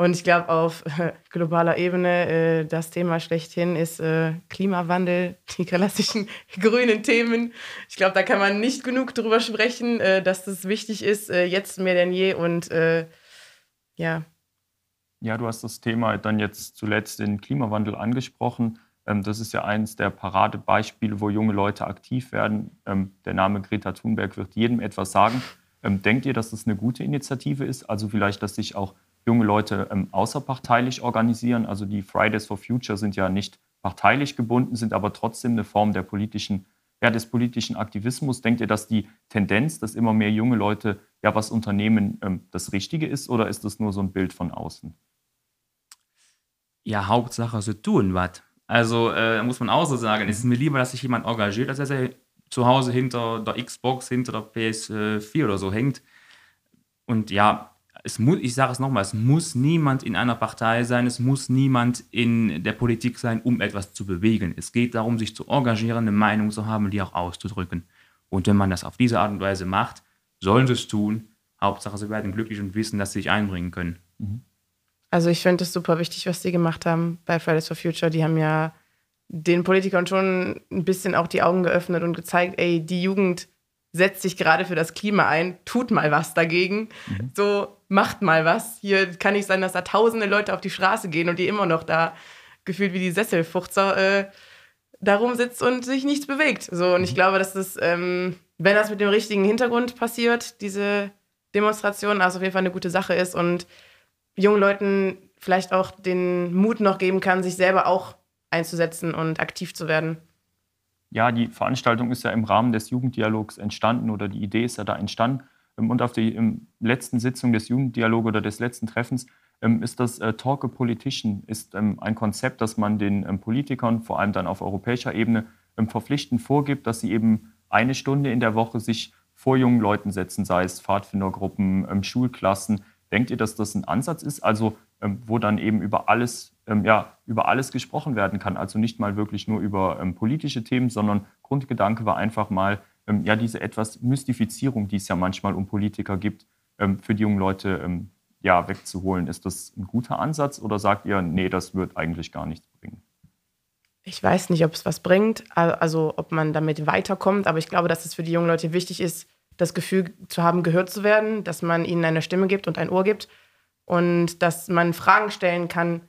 Und ich glaube, auf äh, globaler Ebene äh, das Thema schlechthin ist äh, Klimawandel, die klassischen grünen Themen. Ich glaube, da kann man nicht genug drüber sprechen, äh, dass das wichtig ist, äh, jetzt mehr denn je. Und äh, ja. Ja, du hast das Thema dann jetzt zuletzt den Klimawandel angesprochen. Ähm, das ist ja eines der Paradebeispiele, wo junge Leute aktiv werden. Ähm, der Name Greta Thunberg wird jedem etwas sagen. Ähm, denkt ihr, dass das eine gute Initiative ist? Also vielleicht, dass sich auch junge Leute ähm, außerparteilich organisieren. Also die Fridays for Future sind ja nicht parteilich gebunden, sind aber trotzdem eine Form der politischen, ja, des politischen Aktivismus. Denkt ihr, dass die Tendenz, dass immer mehr junge Leute ja was unternehmen, ähm, das Richtige ist oder ist das nur so ein Bild von außen? Ja, Hauptsache, sie tun was. Also äh, muss man auch so sagen, es ist mir lieber, dass sich jemand engagiert, als dass er zu Hause hinter der Xbox, hinter der PS4 oder so hängt. Und ja, es muss, ich sage es nochmal, es muss niemand in einer Partei sein, es muss niemand in der Politik sein, um etwas zu bewegen. Es geht darum, sich zu engagieren, eine Meinung zu haben und die auch auszudrücken. Und wenn man das auf diese Art und Weise macht, sollen sie es tun. Hauptsache, sie werden glücklich und wissen, dass sie sich einbringen können. Mhm. Also ich finde es super wichtig, was die gemacht haben bei Fridays for Future. Die haben ja den Politikern schon ein bisschen auch die Augen geöffnet und gezeigt, ey, die Jugend setzt sich gerade für das Klima ein, tut mal was dagegen. Mhm. So, macht mal was. Hier kann nicht sein, dass da tausende Leute auf die Straße gehen und die immer noch da gefühlt wie die Sesselfuchzer äh, da rumsitzt und sich nichts bewegt. So, und ich mhm. glaube, dass das, ähm, wenn das mit dem richtigen Hintergrund passiert, diese Demonstration, also auf jeden Fall eine gute Sache ist und jungen Leuten vielleicht auch den Mut noch geben kann, sich selber auch einzusetzen und aktiv zu werden. Ja, die Veranstaltung ist ja im Rahmen des Jugenddialogs entstanden oder die Idee ist ja da entstanden. Ähm, und auf der letzten Sitzung des Jugenddialogs oder des letzten Treffens ähm, ist das äh, Talk a Politician, ist ähm, ein Konzept, das man den Politikern, vor allem dann auf europäischer Ebene, verpflichtend vorgibt, dass sie eben eine Stunde in der Woche sich vor jungen Leuten setzen, sei es Pfadfindergruppen, Schulklassen. Denkt ihr, dass das ein Ansatz ist, also wo dann eben über alles, ja, über alles gesprochen werden kann? Also nicht mal wirklich nur über politische Themen, sondern Grundgedanke war einfach mal, ähm, ja diese etwas Mystifizierung, die es ja manchmal um Politiker gibt, ähm, für die jungen Leute ähm, ja, wegzuholen. Ist das ein guter Ansatz oder sagt ihr, nee, das wird eigentlich gar nichts bringen? Ich weiß nicht, ob es was bringt, also ob man damit weiterkommt, aber ich glaube, dass es für die jungen Leute wichtig ist, das Gefühl zu haben, gehört zu werden, dass man ihnen eine Stimme gibt und ein Ohr gibt und dass man Fragen stellen kann,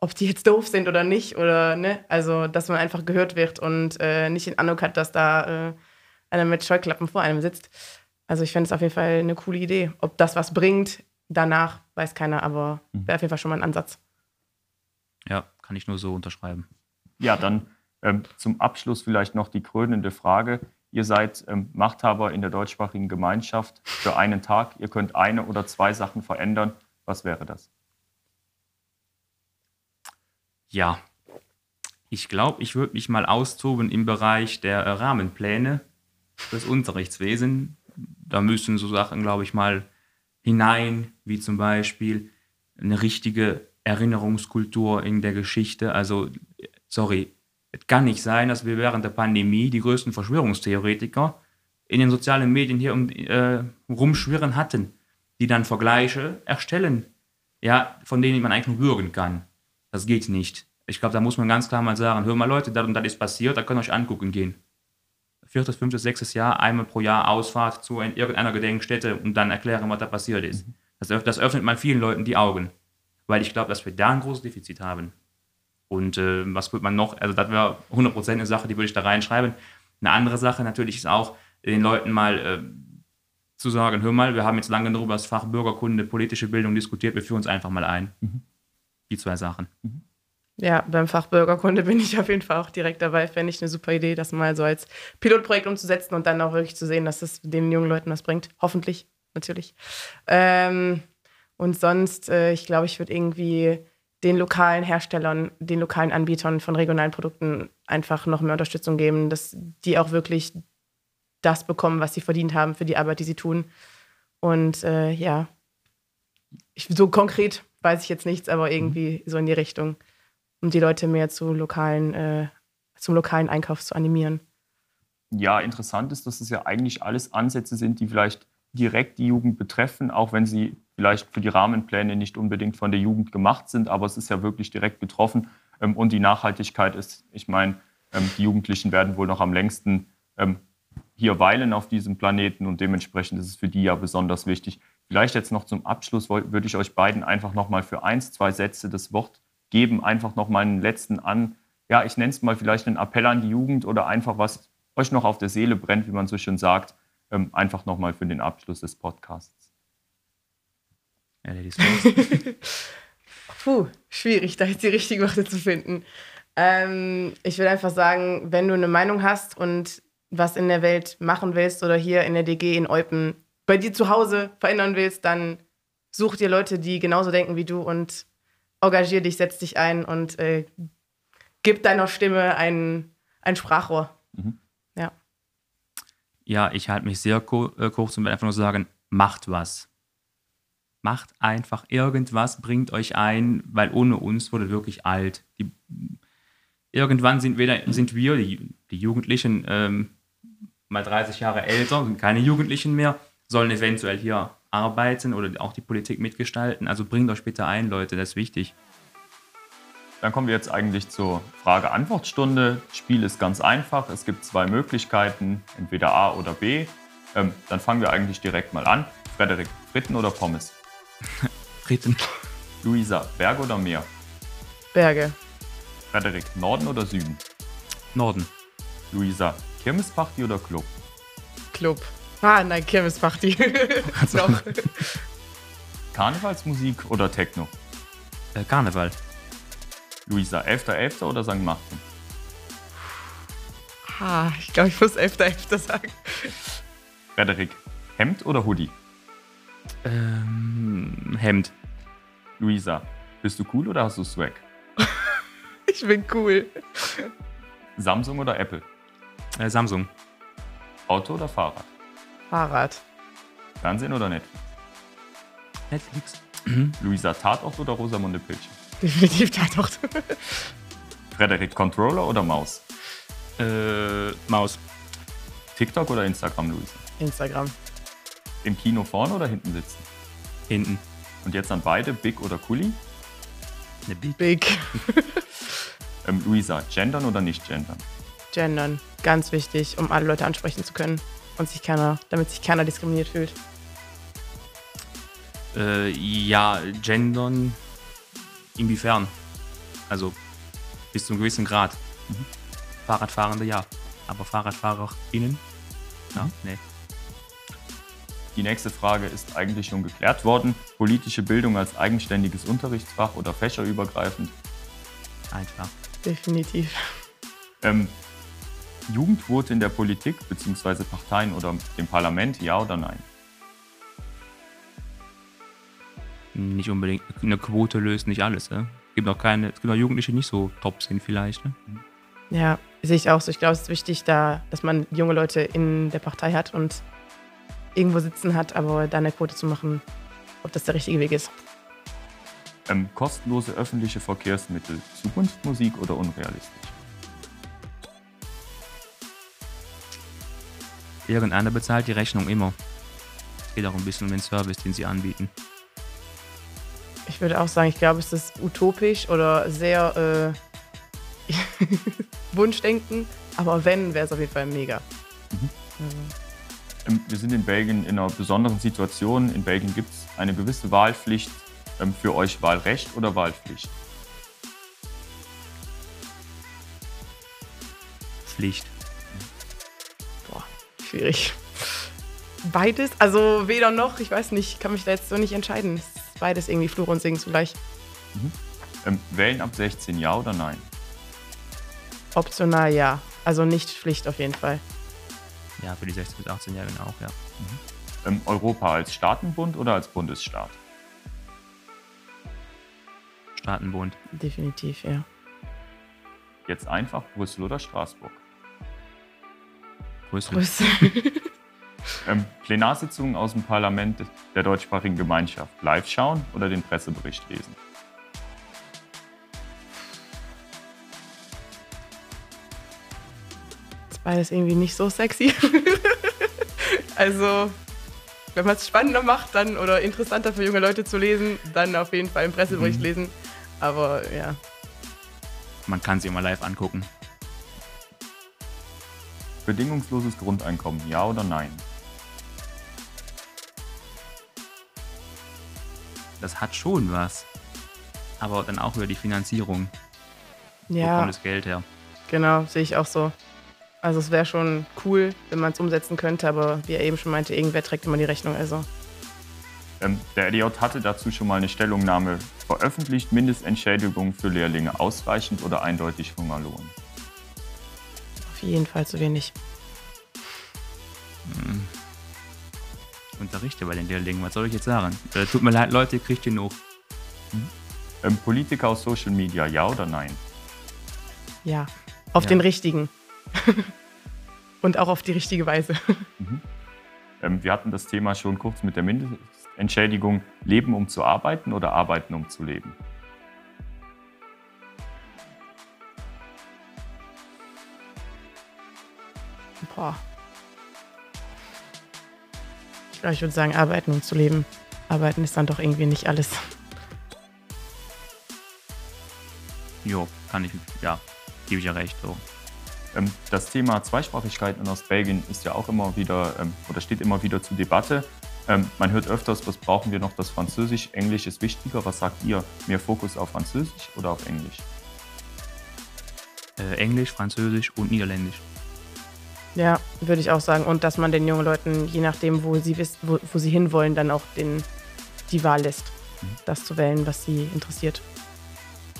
ob die jetzt doof sind oder nicht oder ne, also dass man einfach gehört wird und äh, nicht den Eindruck hat, dass da äh, einer mit Scheuklappen vor einem sitzt. Also ich fände es auf jeden Fall eine coole Idee. Ob das was bringt, danach weiß keiner, aber mhm. wäre auf jeden Fall schon mal ein Ansatz. Ja, kann ich nur so unterschreiben. Ja, dann ähm, zum Abschluss vielleicht noch die krönende Frage. Ihr seid ähm, Machthaber in der deutschsprachigen Gemeinschaft für einen Tag. Ihr könnt eine oder zwei Sachen verändern. Was wäre das? Ja, ich glaube, ich würde mich mal austoben im Bereich der Rahmenpläne das Unterrichtswesen. Da müssen so Sachen, glaube ich, mal hinein, wie zum Beispiel eine richtige Erinnerungskultur in der Geschichte. Also, sorry, es kann nicht sein, dass wir während der Pandemie die größten Verschwörungstheoretiker in den sozialen Medien hier um, äh, rumschwirren hatten, die dann Vergleiche erstellen, ja, von denen man eigentlich nur würgen kann. Das geht nicht. Ich glaube, da muss man ganz klar mal sagen, hör mal Leute, das und das ist passiert, da könnt ihr euch angucken gehen viertes, fünftes, sechstes Jahr einmal pro Jahr Ausfahrt zu irgendeiner Gedenkstätte und dann erklären, was da passiert ist. Mhm. Das, das, öffnet mal vielen Leuten die Augen, weil ich glaube, dass wir da ein großes Defizit haben. Und äh, was wird man noch, also das wäre 100% eine Sache, die würde ich da reinschreiben. Eine andere Sache natürlich ist auch, den Leuten mal äh, zu sagen, hör mal, wir haben jetzt lange darüber das Fach Bürgerkunde, politische Bildung diskutiert, wir führen uns einfach mal ein. Mhm. Die zwei Sachen. Mhm. Ja, beim Fach Bürgerkunde bin ich auf jeden Fall auch direkt dabei. Fände ich eine super Idee, das mal so als Pilotprojekt umzusetzen und dann auch wirklich zu sehen, dass es den jungen Leuten was bringt. Hoffentlich, natürlich. Ähm, und sonst, äh, ich glaube, ich würde irgendwie den lokalen Herstellern, den lokalen Anbietern von regionalen Produkten einfach noch mehr Unterstützung geben, dass die auch wirklich das bekommen, was sie verdient haben für die Arbeit, die sie tun. Und äh, ja, ich, so konkret weiß ich jetzt nichts, aber irgendwie so in die Richtung um die Leute mehr zu lokalen, äh, zum lokalen Einkauf zu animieren. Ja, interessant ist, dass es ja eigentlich alles Ansätze sind, die vielleicht direkt die Jugend betreffen, auch wenn sie vielleicht für die Rahmenpläne nicht unbedingt von der Jugend gemacht sind, aber es ist ja wirklich direkt getroffen. Ähm, und die Nachhaltigkeit ist, ich meine, ähm, die Jugendlichen werden wohl noch am längsten ähm, hier weilen auf diesem Planeten und dementsprechend ist es für die ja besonders wichtig. Vielleicht jetzt noch zum Abschluss würde ich euch beiden einfach noch mal für eins, zwei Sätze das Wort geben einfach noch mal einen letzten an, ja, ich nenne es mal vielleicht einen Appell an die Jugend oder einfach was euch noch auf der Seele brennt, wie man so schön sagt, ähm, einfach noch mal für den Abschluss des Podcasts. Ja, Puh, schwierig, da jetzt die richtigen Worte zu finden. Ähm, ich will einfach sagen, wenn du eine Meinung hast und was in der Welt machen willst oder hier in der DG in Eupen bei dir zu Hause verändern willst, dann such dir Leute, die genauso denken wie du und engagier dich, setz dich ein und äh, gib deiner Stimme ein, ein Sprachrohr. Mhm. Ja. Ja, ich halte mich sehr äh, kurz und will einfach nur sagen, macht was. Macht einfach irgendwas, bringt euch ein, weil ohne uns wurde wirklich alt. Die, irgendwann sind wir, sind wir die, die Jugendlichen, ähm, mal 30 Jahre älter, sind keine Jugendlichen mehr, sollen eventuell hier arbeiten oder auch die Politik mitgestalten. Also bringt euch bitte ein, Leute, das ist wichtig. Dann kommen wir jetzt eigentlich zur Frage-Antwort-Stunde. Spiel ist ganz einfach. Es gibt zwei Möglichkeiten, entweder A oder B. Ähm, dann fangen wir eigentlich direkt mal an. Frederik, Fritten oder Pommes? Fritten. Luisa, Berg oder Meer? Berge. Frederik, Norden oder Süden? Norden. Luisa, Kirmesparty oder Club? Club. Ah, nein, Kirmesparty. Noch. Karnevalsmusik oder Techno? Äh, Karneval. Luisa, 11.11. oder St. Martin? Ah, ich glaube, ich muss 11.11. sagen. Frederik, Hemd oder Hoodie? Ähm, Hemd. Luisa, bist du cool oder hast du Swag? Ich bin cool. Samsung oder Apple? Äh, Samsung. Auto oder Fahrrad? Fahrrad. Fernsehen oder Netflix? Netflix. Luisa, Tatort oder Rosamunde Pilcher? Definitiv Tatort. Frederik, Controller oder Maus? Äh, Maus. TikTok oder Instagram, Luisa? Instagram. Im Kino vorne oder hinten sitzen? Hinten. Und jetzt an beide, Big oder Kuli? Eine Big. Big. Ähm, Luisa, gendern oder nicht gendern? Gendern. Ganz wichtig, um alle Leute ansprechen zu können. Und sich keiner, damit sich keiner diskriminiert fühlt. Äh, ja, gendern. Inwiefern? Also bis zu einem gewissen Grad. Mhm. Fahrradfahrende ja. Aber FahrradfahrerInnen? Ja, nee. Die nächste Frage ist eigentlich schon geklärt worden. Politische Bildung als eigenständiges Unterrichtsfach oder fächerübergreifend? Einfach. Definitiv. Ähm, Jugendquote in der Politik bzw. Parteien oder dem Parlament, ja oder nein? Nicht unbedingt. Eine Quote löst nicht alles. Ne? Es gibt auch keine, es gibt auch Jugendliche, die nicht so top sind vielleicht. Ne? Ja, sehe ich auch so. Ich glaube, es ist wichtig, da, dass man junge Leute in der Partei hat und irgendwo sitzen hat, aber da eine Quote zu machen, ob das der richtige Weg ist. Ähm, kostenlose öffentliche Verkehrsmittel, Zukunftsmusik oder unrealistisch? Irgendeiner bezahlt die Rechnung immer. Es geht auch ein bisschen um den Service, den sie anbieten. Ich würde auch sagen, ich glaube, es ist utopisch oder sehr äh, Wunschdenken. Aber wenn, wäre es auf jeden Fall mega. Also, Ähm, wir sind in Belgien in einer besonderen Situation. In Belgien gibt es eine gewisse Wahlpflicht. Ähm, für euch Wahlrecht oder Wahlpflicht? Pflicht. Schwierig. Beides, also weder noch, ich weiß nicht, kann mich da jetzt so nicht entscheiden. Beides irgendwie Fluch und Singen zugleich. Ähm, wählen ab 16, ja oder nein? Optional ja. Also nicht Pflicht auf jeden Fall. Ja, für die 16- bis 18-Jährigen auch, ja. Ähm, Europa als Staatenbund oder als Bundesstaat? Staatenbund. Definitiv, ja. Jetzt einfach Brüssel oder Straßburg? Brüssel. Brüssel. Ähm, Plenarsitzungen aus dem Parlament der deutschsprachigen Gemeinschaft live schauen oder den Pressebericht lesen? ist beides irgendwie nicht so sexy. also, wenn man es spannender macht dann oder interessanter für junge Leute zu lesen, dann auf jeden Fall im Pressebericht Mhm. lesen. Aber ja, Man kann sie immer live angucken. Bedingungsloses Grundeinkommen, ja oder nein? Das hat schon was. Aber dann auch über die Finanzierung. Wo ja, kommt das Geld her? genau, sehe ich auch so. Also es wäre schon cool, wenn man es umsetzen könnte, aber wie er eben schon meinte, irgendwer trägt immer die Rechnung. Also Ähm, der LJ hatte dazu schon mal eine Stellungnahme veröffentlicht. Mindestentschädigung für Lehrlinge ausreichend oder eindeutig Hungerlohn? Auf jeden Fall zu wenig. Unterrichte bei den Lehrlingen. Was soll ich jetzt sagen? Äh, tut mir leid, Leute, ihr kriegt genug. Ähm, Politiker aus Social Media, ja oder nein? Ja, auf Ja. den richtigen. Und auch auf die richtige Weise. Ähm, wir hatten das Thema schon kurz mit der Entschädigung leben, um zu arbeiten oder arbeiten, um zu leben? Boah. Ich glaube, ich würde sagen, arbeiten, um zu leben. Arbeiten ist dann doch irgendwie nicht alles. Jo, kann ich, ja, gebe ich ja recht. So. Ähm, das Thema Zweisprachigkeit in Ostbelgien ist ja auch immer wieder ähm, oder steht immer wieder zur Debatte. Ähm, man hört öfters, was brauchen wir noch, das Französisch, Englisch ist wichtiger. Was sagt ihr? Mehr Fokus auf Französisch oder auf Englisch? Äh, Englisch, Französisch und Niederländisch. Ja, würde ich auch sagen. Und dass man den jungen Leuten, je nachdem, wo sie, wissen, wo, wo sie hinwollen, dann auch den, die Wahl lässt, mhm. das zu wählen, was sie interessiert.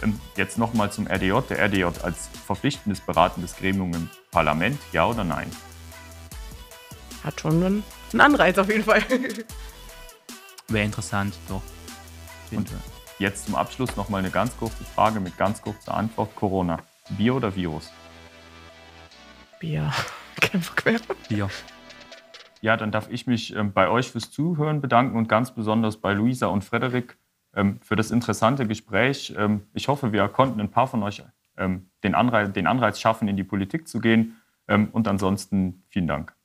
Ähm, jetzt nochmal zum RDJ. Der RDJ als verpflichtendes beratendes Gremium im Parlament, ja oder nein? Hat schon einen Anreiz auf jeden Fall. Wäre interessant, doch. Und jetzt zum Abschluss nochmal eine ganz kurze Frage mit ganz kurzer Antwort. Corona, Bier oder Virus? Bier. Kein. Bier. Ja, dann darf ich mich ähm, bei euch fürs Zuhören bedanken und ganz besonders bei Luisa und Frederik ähm, für das interessante Gespräch. Ähm, ich hoffe, wir konnten ein paar von euch den Anreiz, den Anreiz schaffen, in die Politik zu gehen. Und ansonsten vielen Dank.